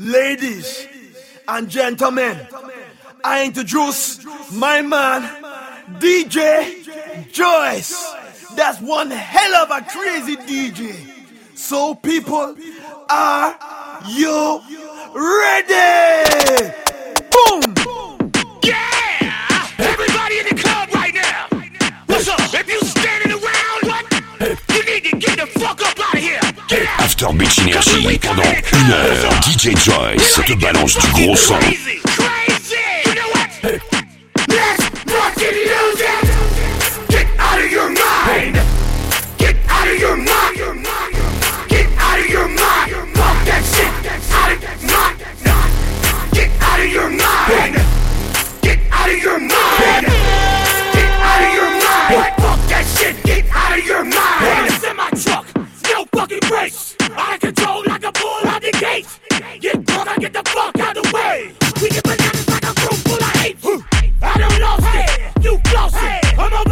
Ladies and gentlemen, I introduce my man, DJ Joyce. That's one hell of a crazy DJ. So, people, are you ready? Boom! After Beach Energy pendant une heure. DJ Joyce te balance du gros sang. get the fuck out the way. We get bananas like a room full of apes. I don't lost hey. it, you lost hey. it. I'm over.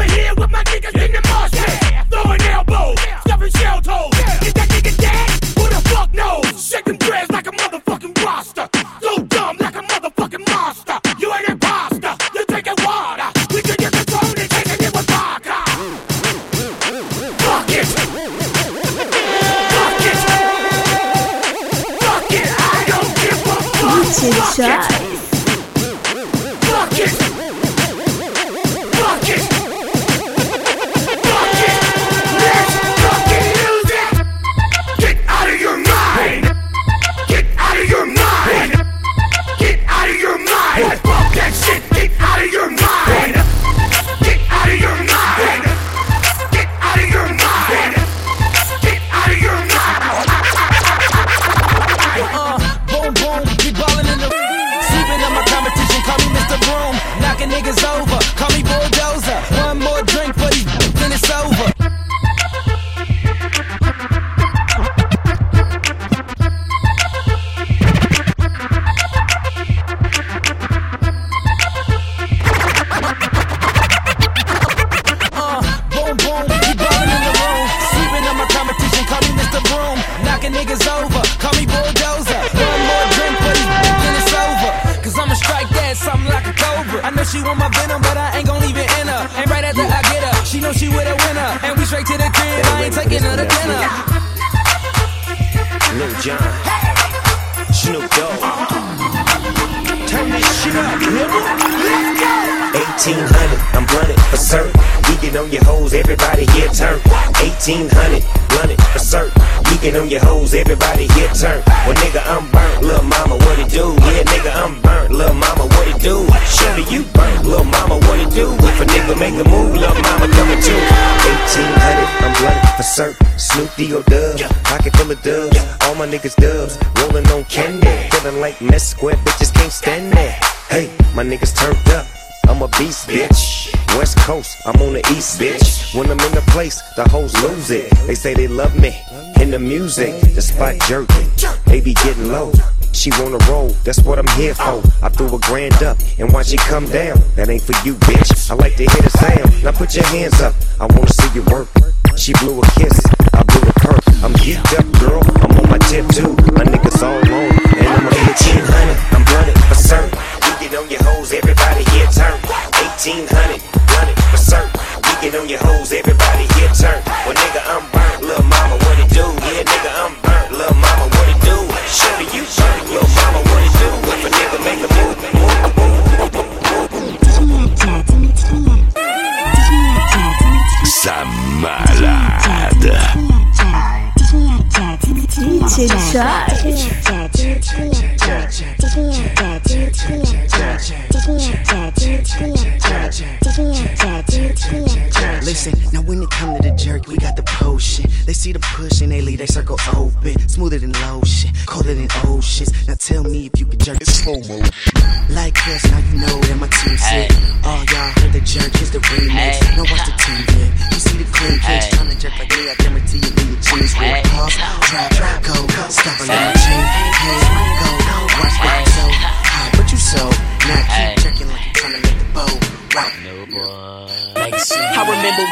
Jack. say they love me. In the music, the spot jerking. They be getting low. She wanna roll, that's what I'm here for. I threw a grand up, and why she come down? That ain't for you, bitch. I like to hear the sound. Now put your hands up, I wanna see you work. She blew a kiss, I blew a curve. I'm geeked up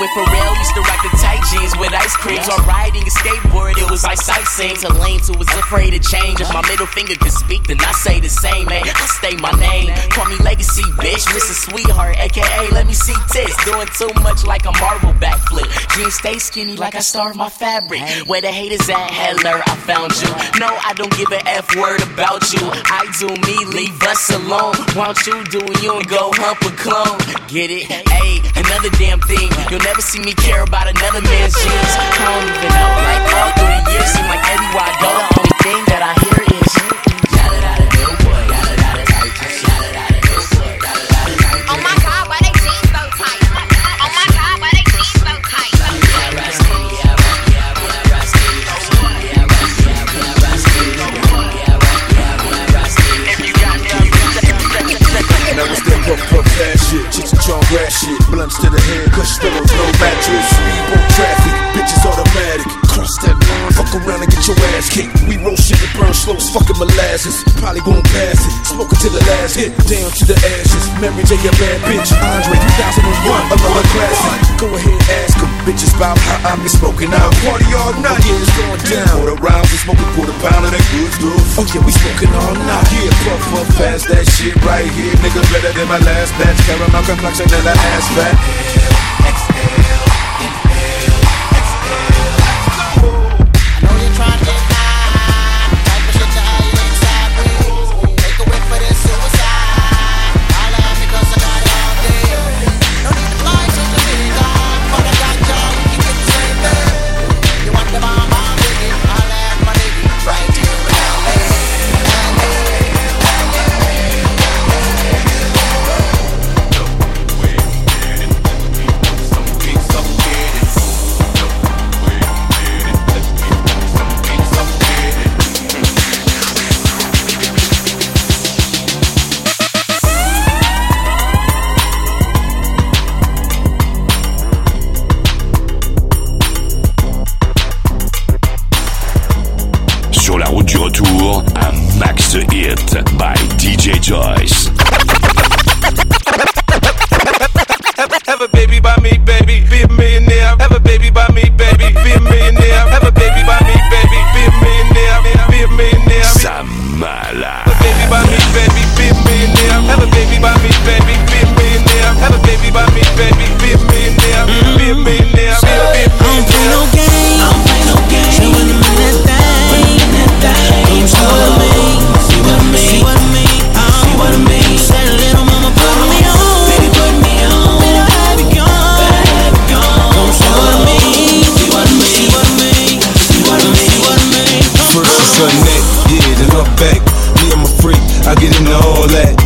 When Pharrell used to rock the tight jeans with ice creams. Or riding a skateboard, it was like sightseeing to lanes who was afraid to change. If my middle finger could speak, then I say the same, man. I stay my name. Call me Legacy, bitch. Mrs. Sweetheart, aka let me see tits. Doing too much like a Marvel backflip. Jeans stay skinny like I starved my fabric. Where the haters at, Heller, I found you. No, I don't give a F word about you. I do me, leave us alone. Why don't you do you and go hump a clone? Get it? Hey, another damn thing. You'll never see me care about another man's jeans. I don't even know. Like all through the years, seem like everywhere I go, the only thing that I hear is. Probably gon' pass it, smoke it to the last hit, down to the ashes. Mary J, a bad bitch. Andre 2001, another classic. Go ahead, ask them, bitches about how I'm smoking out. Party all night, yeah, it's going down. Quarter rounds, we smoking quarter pound of that good stuff. Oh yeah, we smoking all night. Yeah, puff puff past that shit right here, nigga. Better than my last batch. Caramel complexion and that ass fat. By me, baby, be a millionaire. Have a baby by me, baby, be a millionaire. Have a baby by me, baby, be a millionaire. Be a millionaire. Be a, be I get into all that.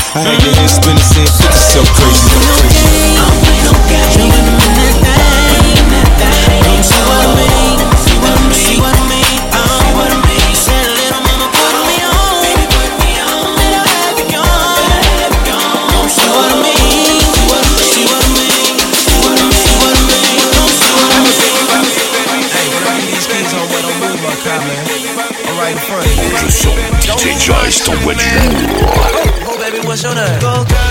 I had your spinning, saying, "It's so crazy, so crazy." I don't play no games. I'm in that thing, come see what I mean. See what I mean. See what I mean. See what I little mama put me on. Baby put me on. Better have it gone. Better have it gone. Come see what I mean. See what I mean. See what I mean. See I mean. See what I mean. Come see what I mean. Hey, when I these skis on, what don't move my car, man. I'm right in front. Le son DJ Joyce t'envoie du lourd. Oh baby, what's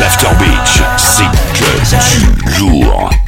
L'After Beach, c'est que du lourd.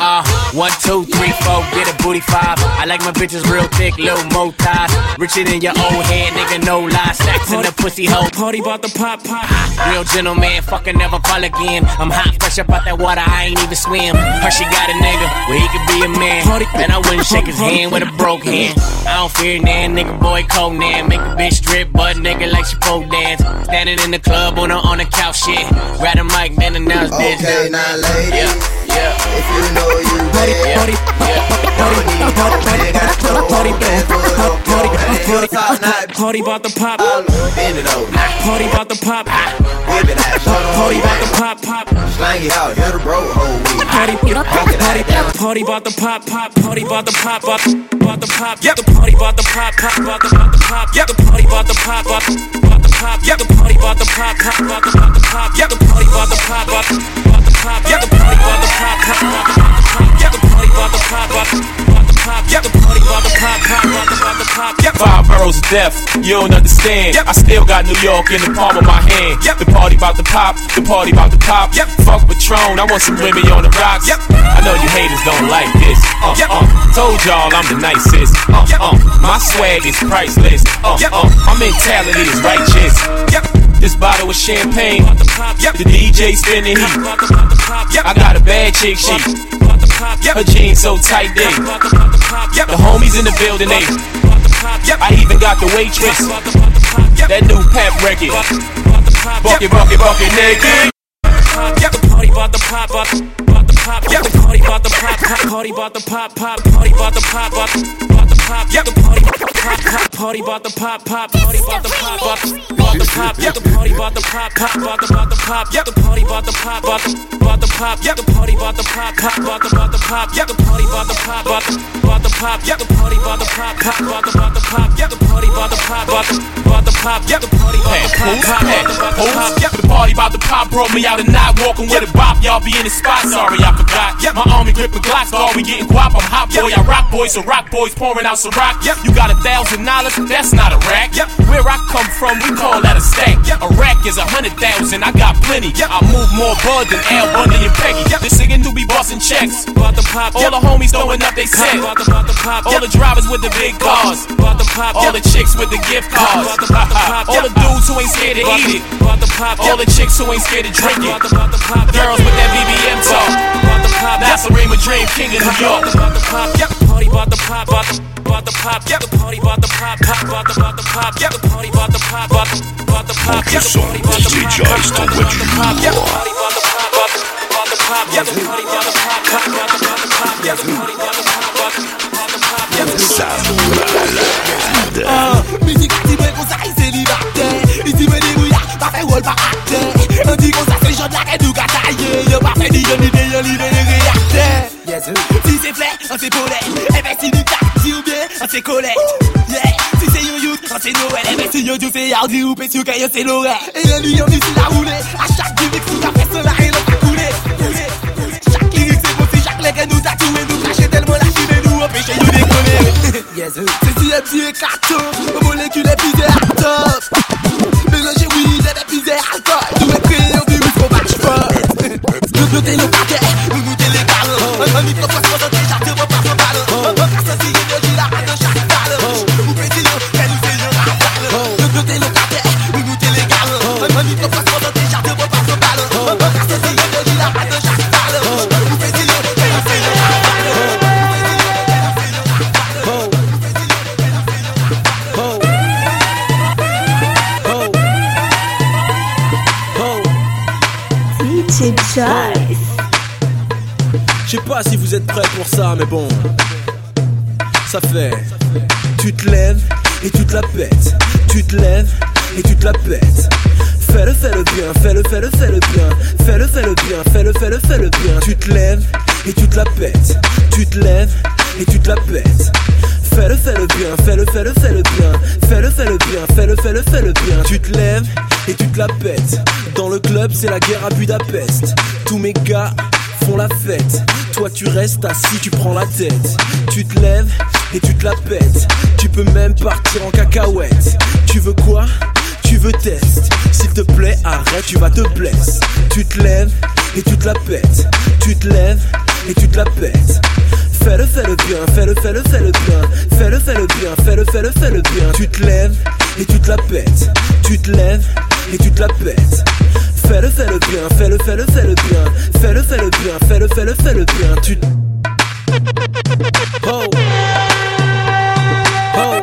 Uh, one, two, three, four, get a booty five. I like my bitches real thick, little mo thighs. Richer than your old head, nigga, no lie. Stacks in the pussy hole. Party about the pop pop. Real gentleman, fucking never call again. I'm hot, fresh up out that water, I ain't even swim. Her, she got a nigga, where he could be a man. And I wouldn't shake his hand with a broke hand. I don't fear nan, nigga, boy, Conan. Make a bitch strip, butt nigga, like she pole dance. Standing in the club on a, on a couch, shit. Grab a mic, then announce this. Okay, now ladies, Yeah, yeah. if you know you bad, Party, don't need no nigga, no party, man, put it up, party, Real top notch, Party about the pop. bend it over, Party about the pop. whip it out, show them how Party you about the bang pop pop. Slang it out, hit a bro, oh we. Party, party, party, party about the pop pop. Party about the pop pop. About the pop. Yep. The party about the pop pop. About the about the pop. Yep. The party about the pop pop. The pop. Yep. The party about the pop pop. About the about the pop. Yep. The party about the pop pop. About the pop. Yep. The party about the pop pop. About the the pop. Yep. The party about the pop pop. About the pop. Yep. The party about the pop pop. About the about the pop. Yep. Five boroughs of death, you don't understand. I still got New York in the palm of my hand. The party about to pop, the party about to pop. Fuck Patron, I want some women on the rocks. I know you haters don't like this. Uh, uh, told y'all I'm the nicest. Uh, uh, my swag is priceless. Uh, uh, my mentality is righteous. This bottle of champagne, Yep. the DJ spinning heat. I got a bad chick, she. Her jeans so tight, they. Yep. The homies in the building, they. I even got the waitress. That new pep record. Bucket, bucket, bucket, nigga. The party about the pop up. About the pop. The party about the pop pop. Party about the pop pop. Party about the pop up. About the pop. The party pop pop. Party about the pop pop. Party about the pop up. About the pop. The party about the pop pop. About the about the pop. The party about the pop up. About the pop. The party about the pop pop. About the about the pop. The party about the pop up. About the pop. The party about the pop pop. About the about the pop. The party about the pop up. About the pop. The party about Hey, the pop pop. About the about the pop. poof. The party about to pop brought me out and not walking with a bop. Y'all be in the spot, sorry I forgot. My army gripping Glocks, dog, we getting guap. I'm hot boy, I rock boy, so rock boys pouring out some rock. You got a thousand dollars, that's not a rack. Where I come from, we call that a stack. A rack is a hundred thousand, I got plenty. I move more bud than Al Bundy and Peggy. The pop. All the homies throwing up they set. About the about the pop. All the drivers with the big cars. About the pop. All the chicks with the gift cards. About the about the pop. All the dudes who ain't scared to eat it. about the pop. All the chicks who ain't scared to drink it. About the about the pop. Girls with that BBM talk. About the pop. That's a Dream King in New York. About the pop. Party about the pop. About the about the pop. The party about the pop. Pop about the about the pop. The party about the pop. About the about the pop. Monte som, DJ Joyce t'envoie du lourd. The party about the pop. About the pop. The party about the pop. Pop about the about the pop. The party about the pop. About the pop. Ça malade. Musique qui me conseille célibataire Ici me débrouille, pas fait rôle pas acteur On dit qu'on ça c'est genre de la quête ou cataille Y'a pas fait ni yon ni de yon ni de réacteur Si c'est flair, on c'est Paulette Eh ben si du taxi ou bien, on c'est Colette Yeah, si c'est yon youth, on c'est Noël Eh ben si yon youth c'est Yardi ou Pétiu que yon c'est Lorette Et yon lui yon ici la roulée À chaque gimmick, tout à fait cela et l'on va couler Couler, couler Chaque lyrique c'est si chaque leg nous tatoué Nous cacher tellement la chine nous empêcher you déconner c'est si petit écarton Molécule épuisée à top Mélanger weed et épuisé Tout est créé au virus Nous nous le nous nous les pas si vous êtes prêts pour ça, mais bon. Ça fait. Tu te lèves et tu te la pètes. Tu te lèves et tu te la pètes. Fais-le, fais-le bien, fais-le, fais-le, fais-le bien. Fais-le, fais-le bien, fais-le, fais-le, fais-le bien. Tu te lèves et tu te la pètes. Tu te lèves et tu te la pètes. Fais-le, fais-le bien, fais-le, fais-le, fais-le bien. Fais-le, fais-le bien, fais-le, fais-le, fais-le bien. Tu te lèves et tu te la pètes. Dans le club, c'est la guerre à Budapest. Tous mes gars font la fête. Toi tu restes assis, tu prends la tête. Tu te lèves et tu te la pètes. Tu peux même partir en cacahuète. Tu veux quoi? Tu veux test. S'il te plaît, arrête, tu vas te blesser. Tu te lèves et tu te la pètes. Tu te lèves et tu te la pètes. Fais-le, fais-le bien, fais-le, fais-le, fais-le bien. Fais-le, fais-le bien, fais-le, fais-le, fais-le bien. Tu te lèves et tu te la pètes. Tu te lèves et tu te la pètes. Fais-le, fais le bien, fais-le, fais-le, fais-le bien. Fais-le, fais-le bien, fais-le, fais-le, fais-le bien. Tu. Oh. Oh.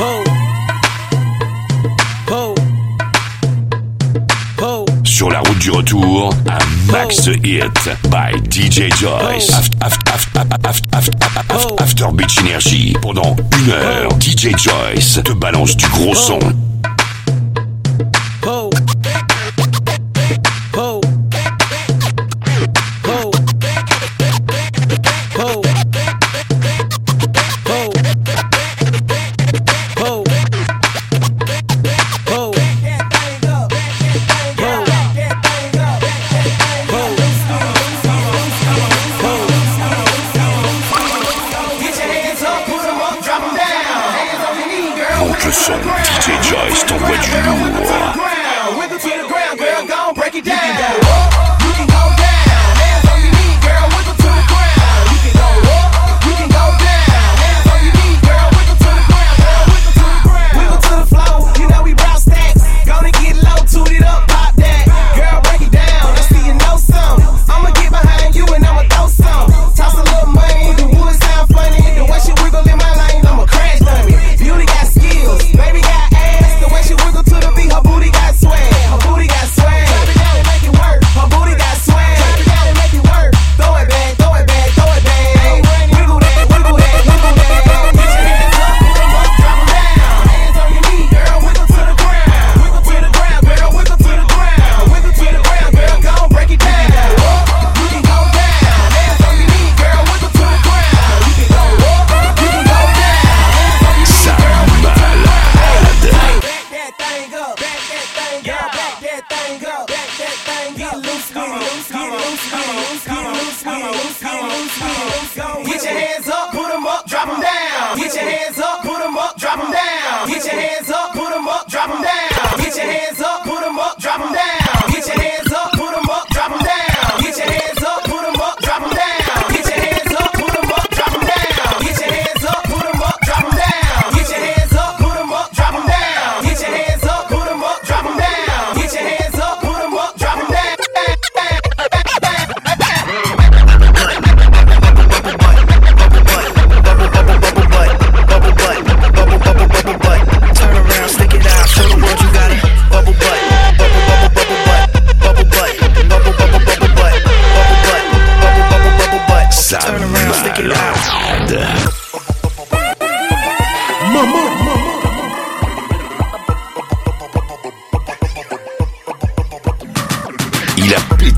oh. oh. oh. sur la route du retour, un max hit by DJ Joyce. After Beach Energy pendant une heure, DJ Joyce te balance du gros son.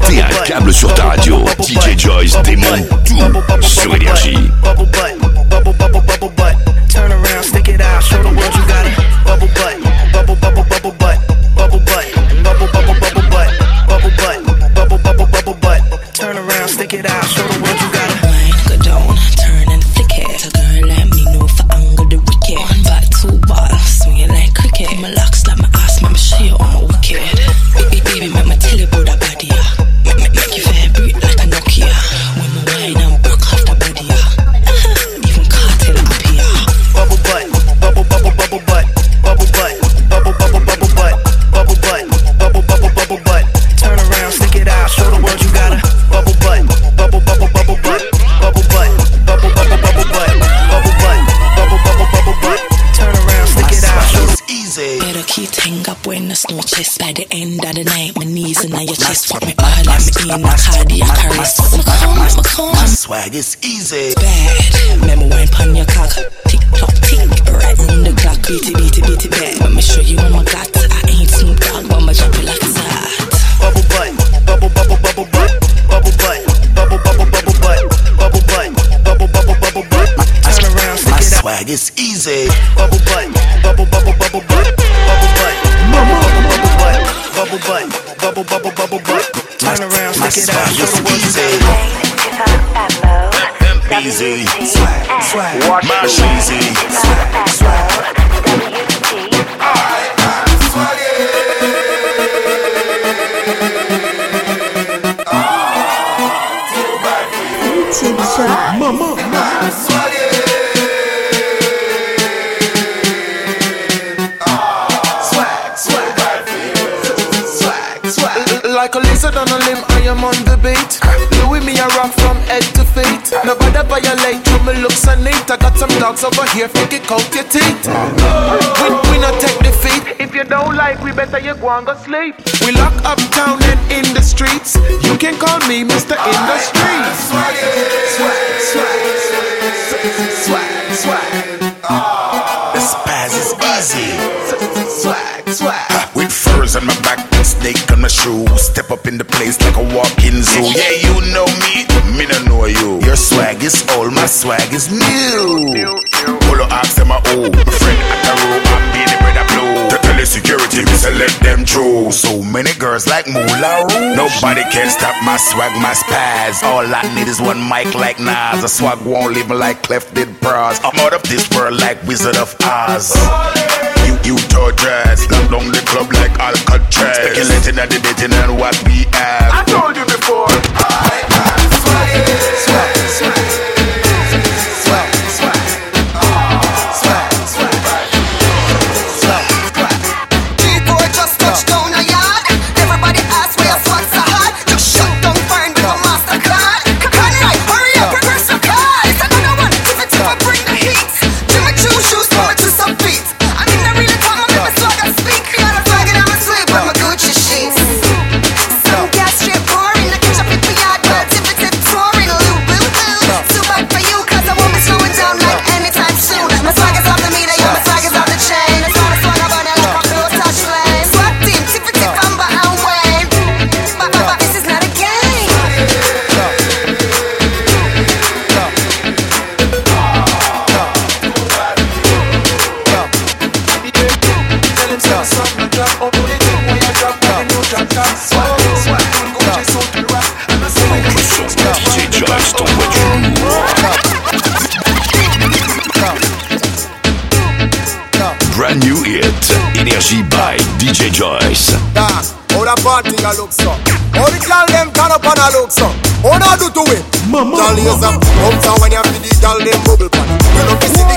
T'es un câble sur ta radio. DJ Joyce démonte tout sur Énergie. Turn around, stick it out, show the world you got it. Bubble butt, bubble, bubble, bubble butt. it's easy. Swag, swag, swag, swag. Like a lizard on a limb, I am on the beat. Louis me a rock from head to feet. Nobody violate you, me looks so neat. I got some dogs over here, fake it your teeth. We, we not take you don't like, we better you go and go sleep. We lock up town and in the streets. You can call me Mr. Industry. Swag, swag, swag, swag, swag. The spaz is easy. Swag, swag. With furs on my back, snake on my shoe. Step up in the place like a walk-in zoo. Yeah, you know me, me no know you. Your swag is old, my swag is new. Polo ask them a oh, my friend at the room, I'm being the bread of blue. The security, me say let them through. So many girls like Moulin. Nobody can stop my swag, my spaz. All I need is one mic like Nas. A swag won't leave me like Clef did Pras. I'm out of this world like Wizard of Oz. You, you dress, lock down the club like Alcatraz. Speculating at the dating and what we have. I told you before. I am swag, swag, swag, a look so? How the girl them turn up and a look so? How they do to it? Girl is up, come down when you feel the girl them bubble pan. You know me see the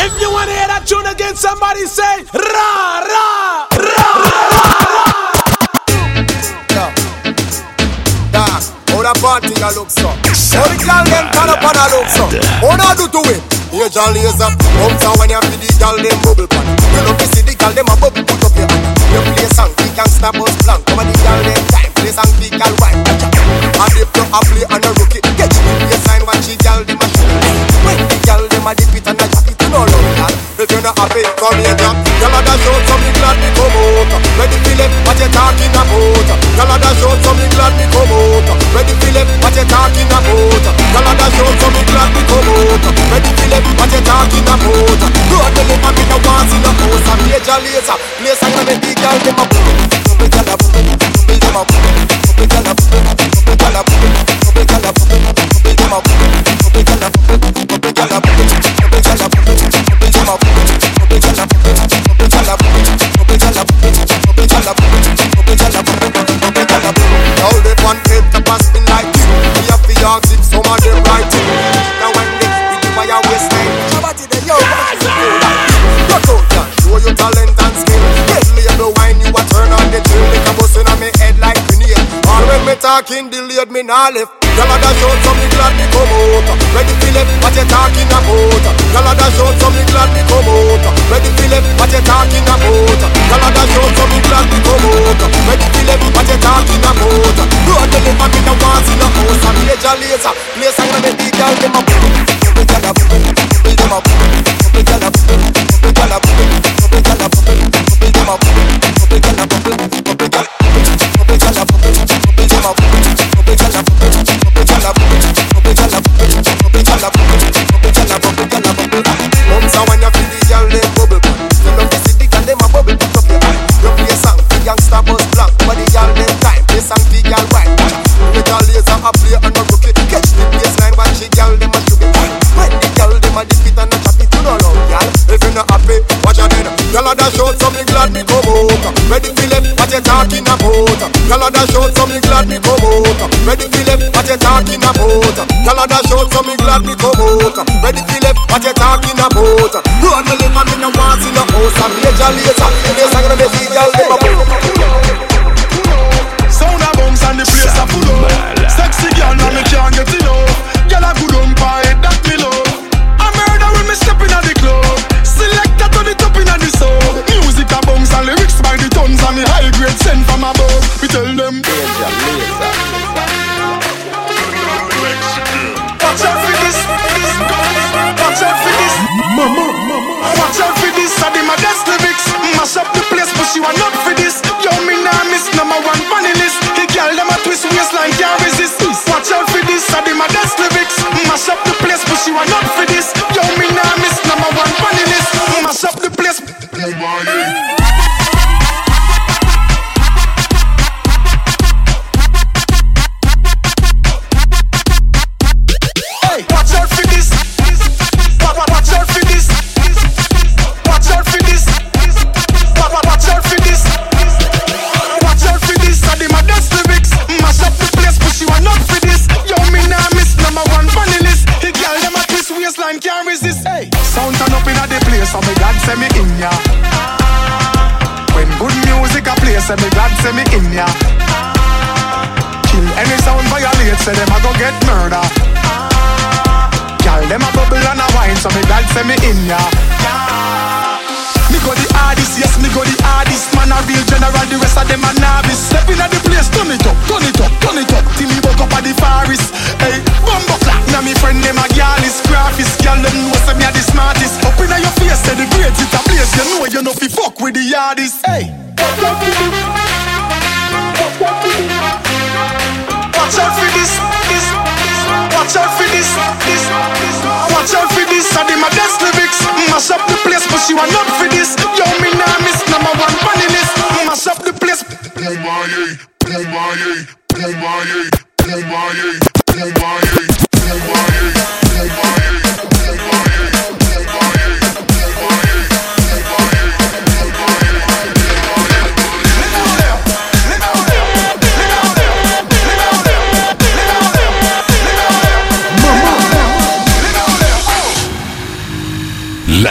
If you wanna hear that tune again, somebody say ra ra ra Dog, how the party a look so? The girl them turn up and a look so? How they do to it? Girl is up, come down when you feel the girl them bubble pan. You know see the girl them a bubble put up your hand. You play song, can stop us blank. Come on the girl them time, play song, we can wine. And if you a play and a rookie, get you. You sign what she girl them a shoot. When the girl them a dip it and a not happy, come here, Jack. Girl a dash out, so me glad me come out. Ready Philip, what you talking about? Girl a dash out, so me glad me come out. Ready Philip, what you talking about? Girl a dash out, so me glad me come out. Ready Philip, what you talking about? Road me live and me no want in a house. A major laser, place and make the girl them a talking, delayed me nah left. Girl a dash out, so me glad me come out. Ready Philip, what you talking about? Girl a dash out, so me glad me come out. Ready Philip, what you talking about? Girl a dash out, so me glad me come out. Ready Philip, what you talking about? Road me live and me no want in a house. A major laser, place and make the girl them a boom. Boom, girl a boom, boom, them a boom. Boom, girl a boom, boom, girl a boom. Boom, girl a boom, boom, them a boom. Boom, girl a boom, a a boom, my Girl that short, so me glad me come out. Ready for left, what you talking about? Girl that short, so me glad me come out. Ready for left, what you talking about? Girl that short, so me glad me come out. Ready for left, what you talking about? Road me live, I me no want see no house. I'm major later, in the sangre me see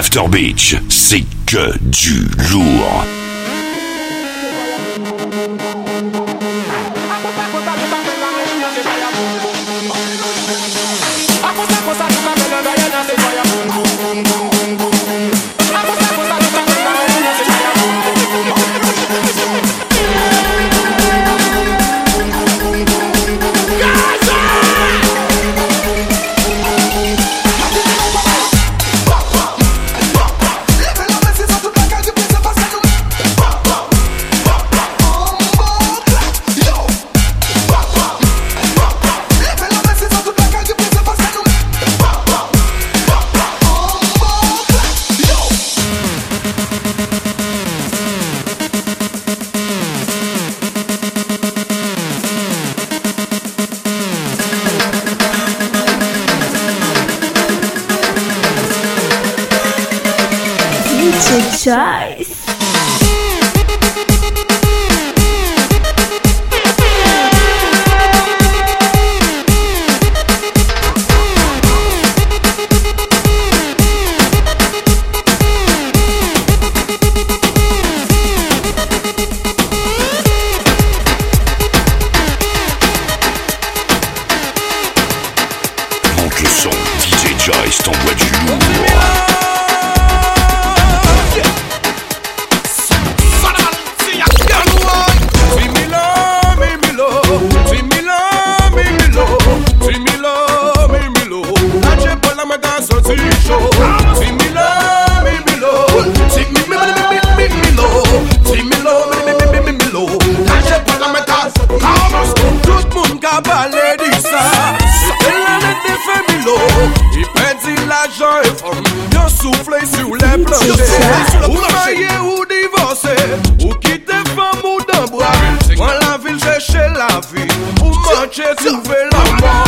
After Beach, c'est que du lourd. show. See me low, me me low. See me me me me me me low. See me low, me me me me me low. Tache pa la metas, kamos. Tout moun ka bale di sa. El ane te fe mi low. I pedi l'ajan e fom. Yo souffle sur les planches. Ou maye ou divorce. Ou kite fam ou d'amboa. Mwen la vil cheche la vi. Ou manche trouve la mort.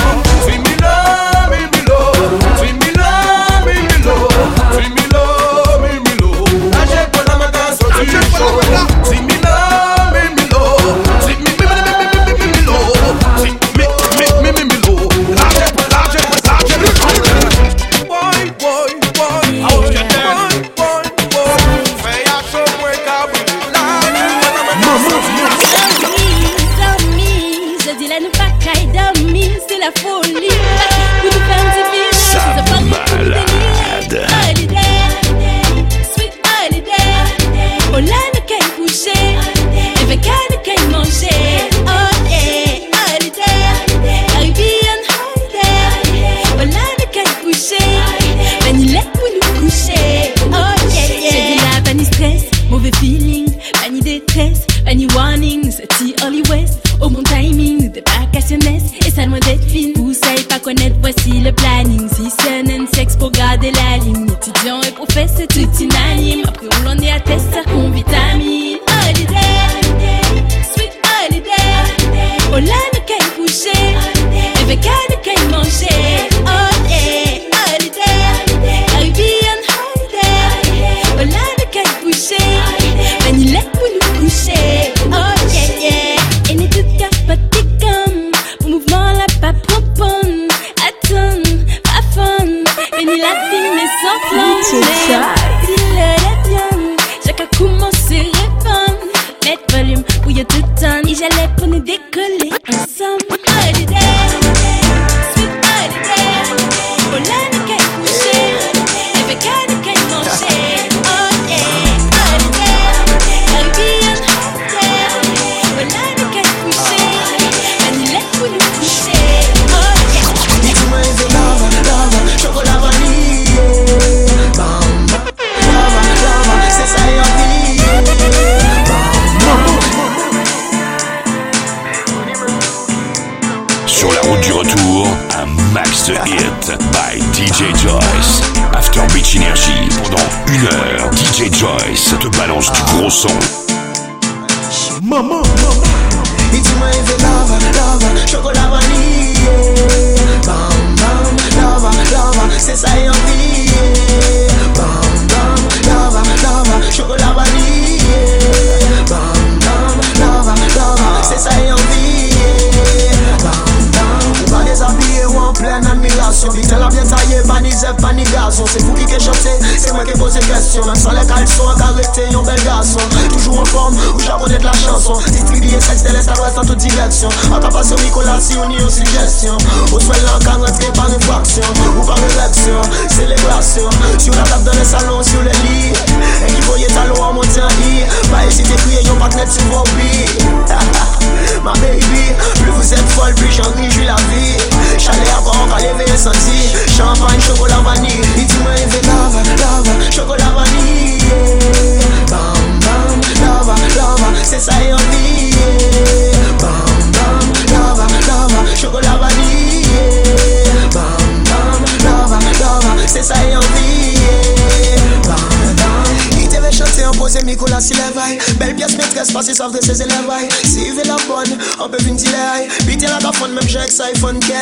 Savent de ses élèves. Si il veut la bonne, on peut venir tirer. Pitié la cafone, même j'ai que iPhone key.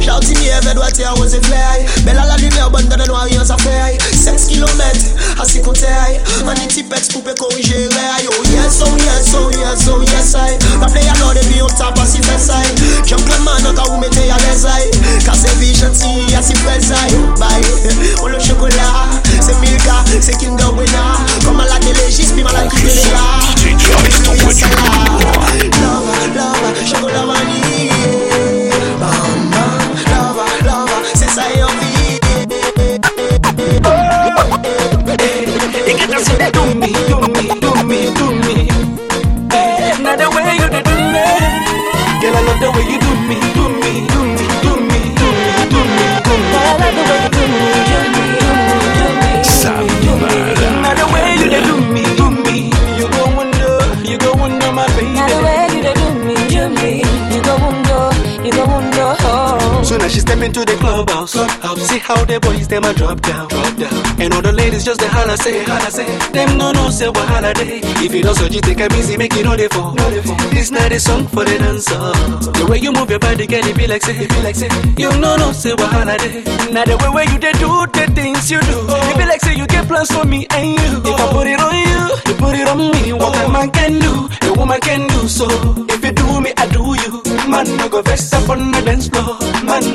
J'audis mieux, elle doit tirer aux effets. Belle à la lumière, bonne dans le noir, rien ça fait. 16 km, assis contre elle. On est typex pour corriger. Oh yes, oh yes, oh yes, oh yes, I. Rappelez à l'ordre, puis on tape à si fait ça. J'aime plein de man, quand vous mettez à l'aise. Car c'est vie gentil, à si fait ça. Bye, oh le chocolat, c'est Milka, c'est Kinder. Comme à la télé, j'espère mal à qui est là. DJ Joyce t'envoie du lourd. Lava, lava, chocolat vanille. Bam, bam, lava, lava, c'est ça et envie. You get to step into the clubhouse. clubhouse. See how the boys them a drop down, drop down. And all the ladies just the holla say, holla say. Them no no say what holiday. If you don't so you take a busy, make it know they fall. This night is song for the dancer. The way you move your body, girl, it be like say, it be like say. You no no say what holiday. Now the way where you they do the things you do, oh. it be like say you get plans for me and you. If I put it on you, you put it on me. What oh. a man can do, a woman can do. So if you do me,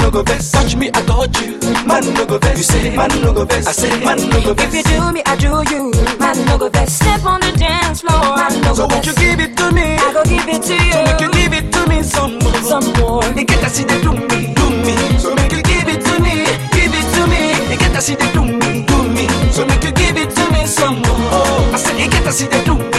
no go vex, touch me, I touch you. Man no go vex, you say. Man no go vex, I say. Man no go vex. If you do me, I do you. Man, no go best. Step on the dance floor. Man, no go So won't you give it to me? I go give it to you. So make you give it to me some more. Some more. You get to see they do me, do me. So make you give it to me, give it to me. You get to see they do me, do me. So make you give it to me some more. I said you get to see they do do me.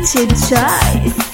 DJ Joyce.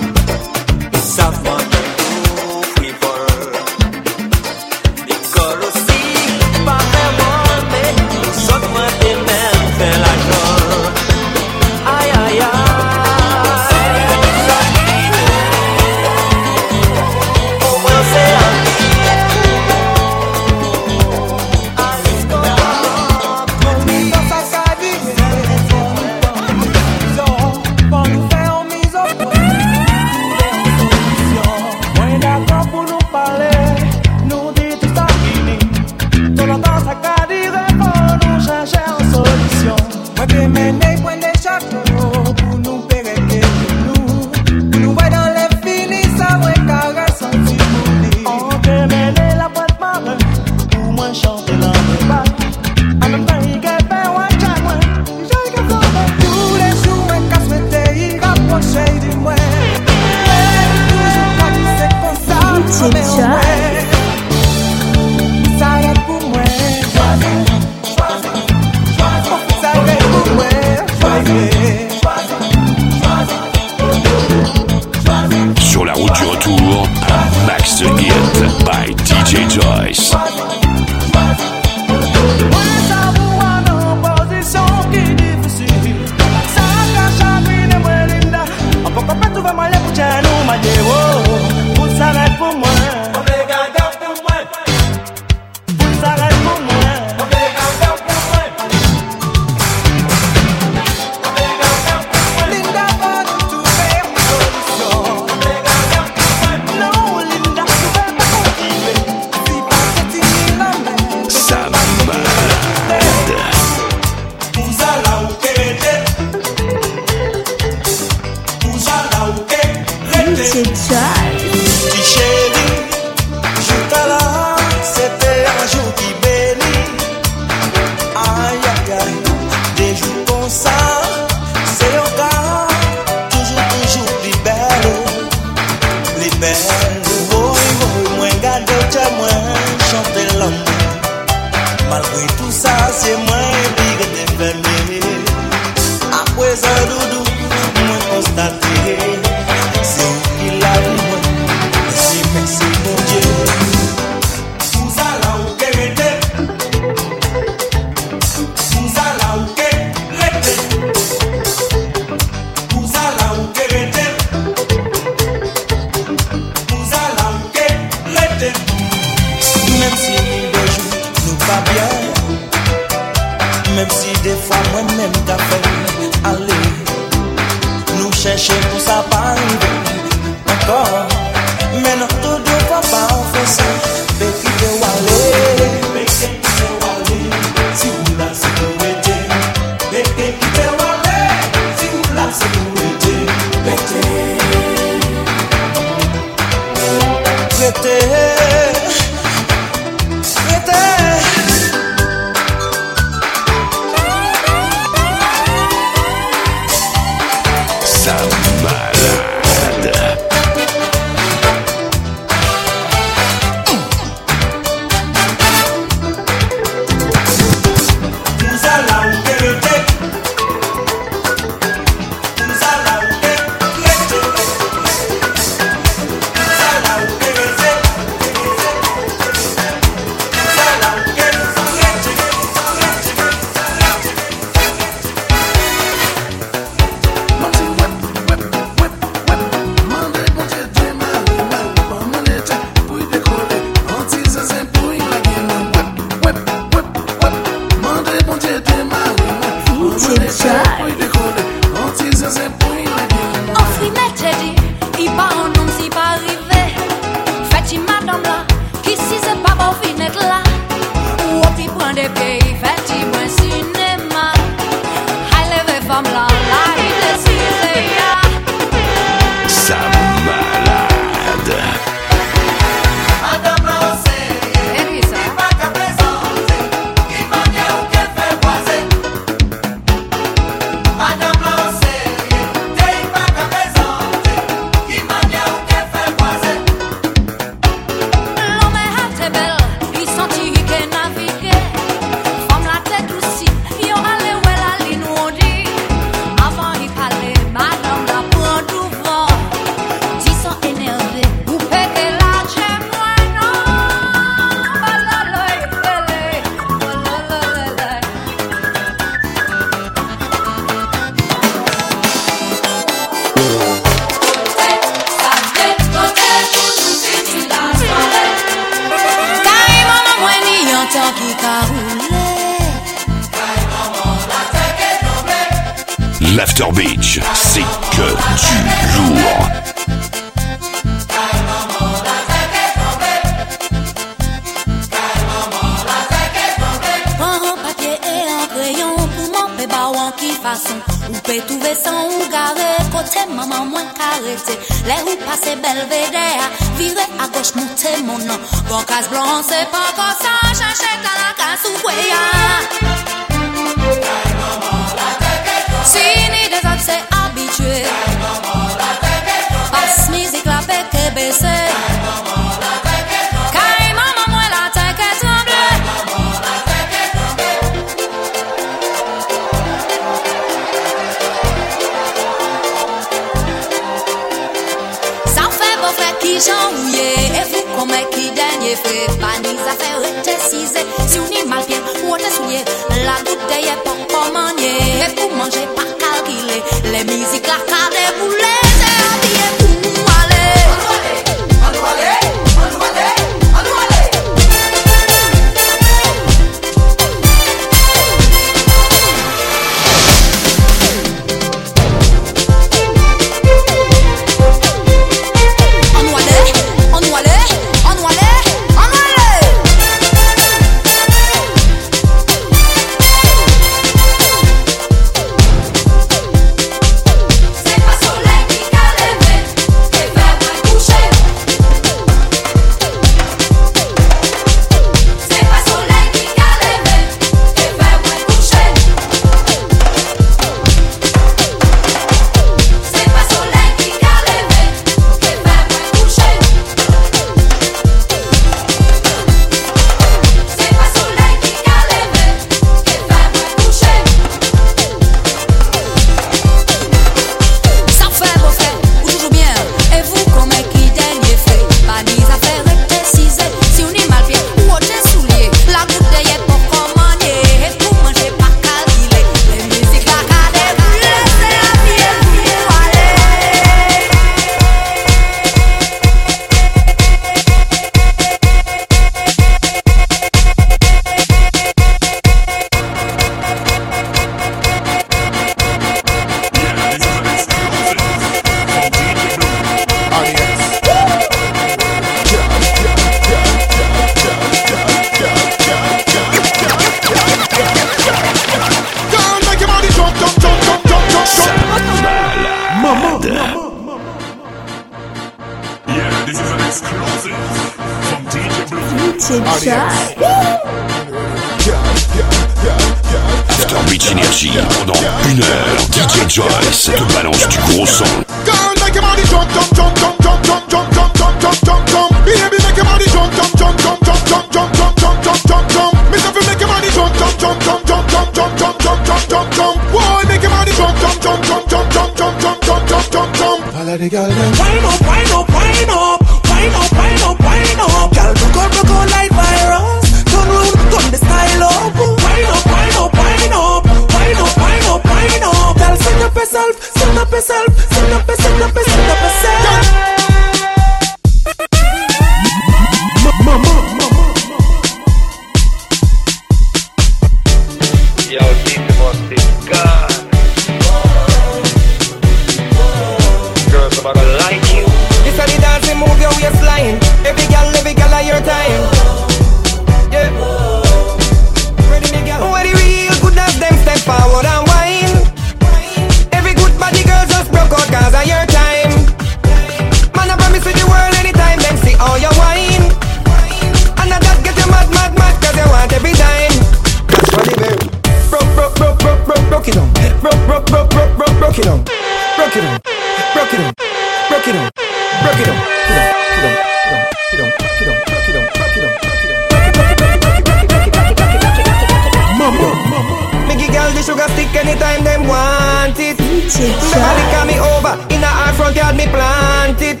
it. Somebody call me over, in a front yard me plant it.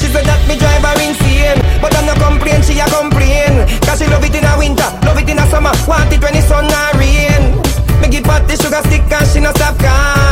She said that me drive her insane, but I'm not complain, she a complain. Cause she love it in the winter, love it in the summer, want it when the sun a rain. Me give her the sugar stick and she no stop calm.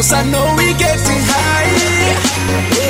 Cause I know we getting high.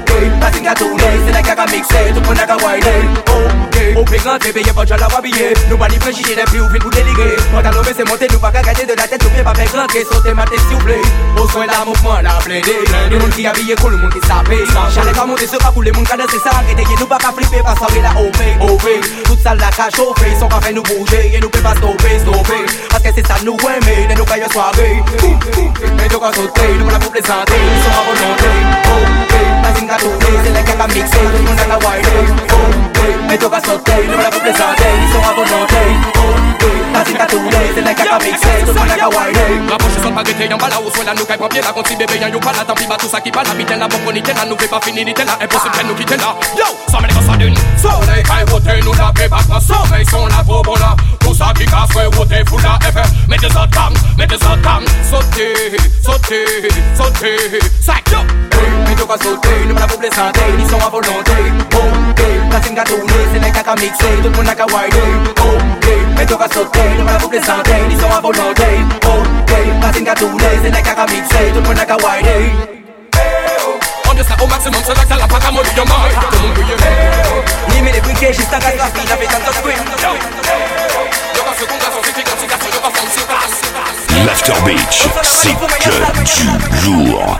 plaisanter Ni sont à volonté Ok, la tinga tourné, c'est la caca mixé Tout le monde a qu'à whiner Ok, au pégrant, t'es payé pas de la habillé Nous pas ni préjugés, des ou vite pour déléguer Quand t'as levé, c'est monté, nous pas qu'à garder de la tête Nous bien pas faire rentrer, sauter ma tête s'il vous plaît. Au soin la mouvement, la blindé Le monde qui habillé, cool, le monde qui sapé J'allais pas monter sur pas pour les monde qui a dansé ça. Arrêtez, nous pas qu'à flipper, pas soirée la OP, OP Toute ça la qu'à chauffer, pas fait nous bouger. Et nous peut pas stopper, stopper. Parce que c'est ça nous aimer, et nous y soirée. Mais nous qu'à sauter, nous pas pour plaisanter Ils sont à volonté, ok La zinga tourner, c'est la caca mixée Tout le monde a la whiner, ok Mais nous qu'à sauter, nous pas pour plaisanter Ils sont à volonté, ok La zinga tourner, c'est la caca mixée Tout le monde a la whiner Rapproche sans pas guetter, y'en bas là où soit là, nous caille pas pied là, quand si bébé y'en pas là, tant pis, bah tout ça qui parle, habite là, bon, on était là, nous fait pas finir, n'était là, impossible de nous quitter là. Yo, ça me les ça d'une, so les caille voter, nous la paix pas, so mais sont là, trop bon là, tout ça qui casse, ouais, voter, fou là, effet, mettez ça tam, mettez ça tam, sautez, sautez, sautez, sac, yo. Mais tu vas sauter, nous pas pour plaisanter, ils sont à volonté. Ok, la tinga tourner, c'est les caca mixé, tout le monde a qu'à whiner. Ok, mais tu vas sauter, nous pas pour plaisanter, ils sont à volonté. Ok, la tinga tourner, c'est les caca mixé, tout le monde a qu'à whiner. On descend au maximum, là que ça la pack à mollir, yo. Tout le. Limite les briquets, juste à la fille, la fait tant de scream. Yo, quand ce qu'on garçon, c'est quand c'est yo, pas femme, c'est passe. L'After Beach, c'est que du lourd.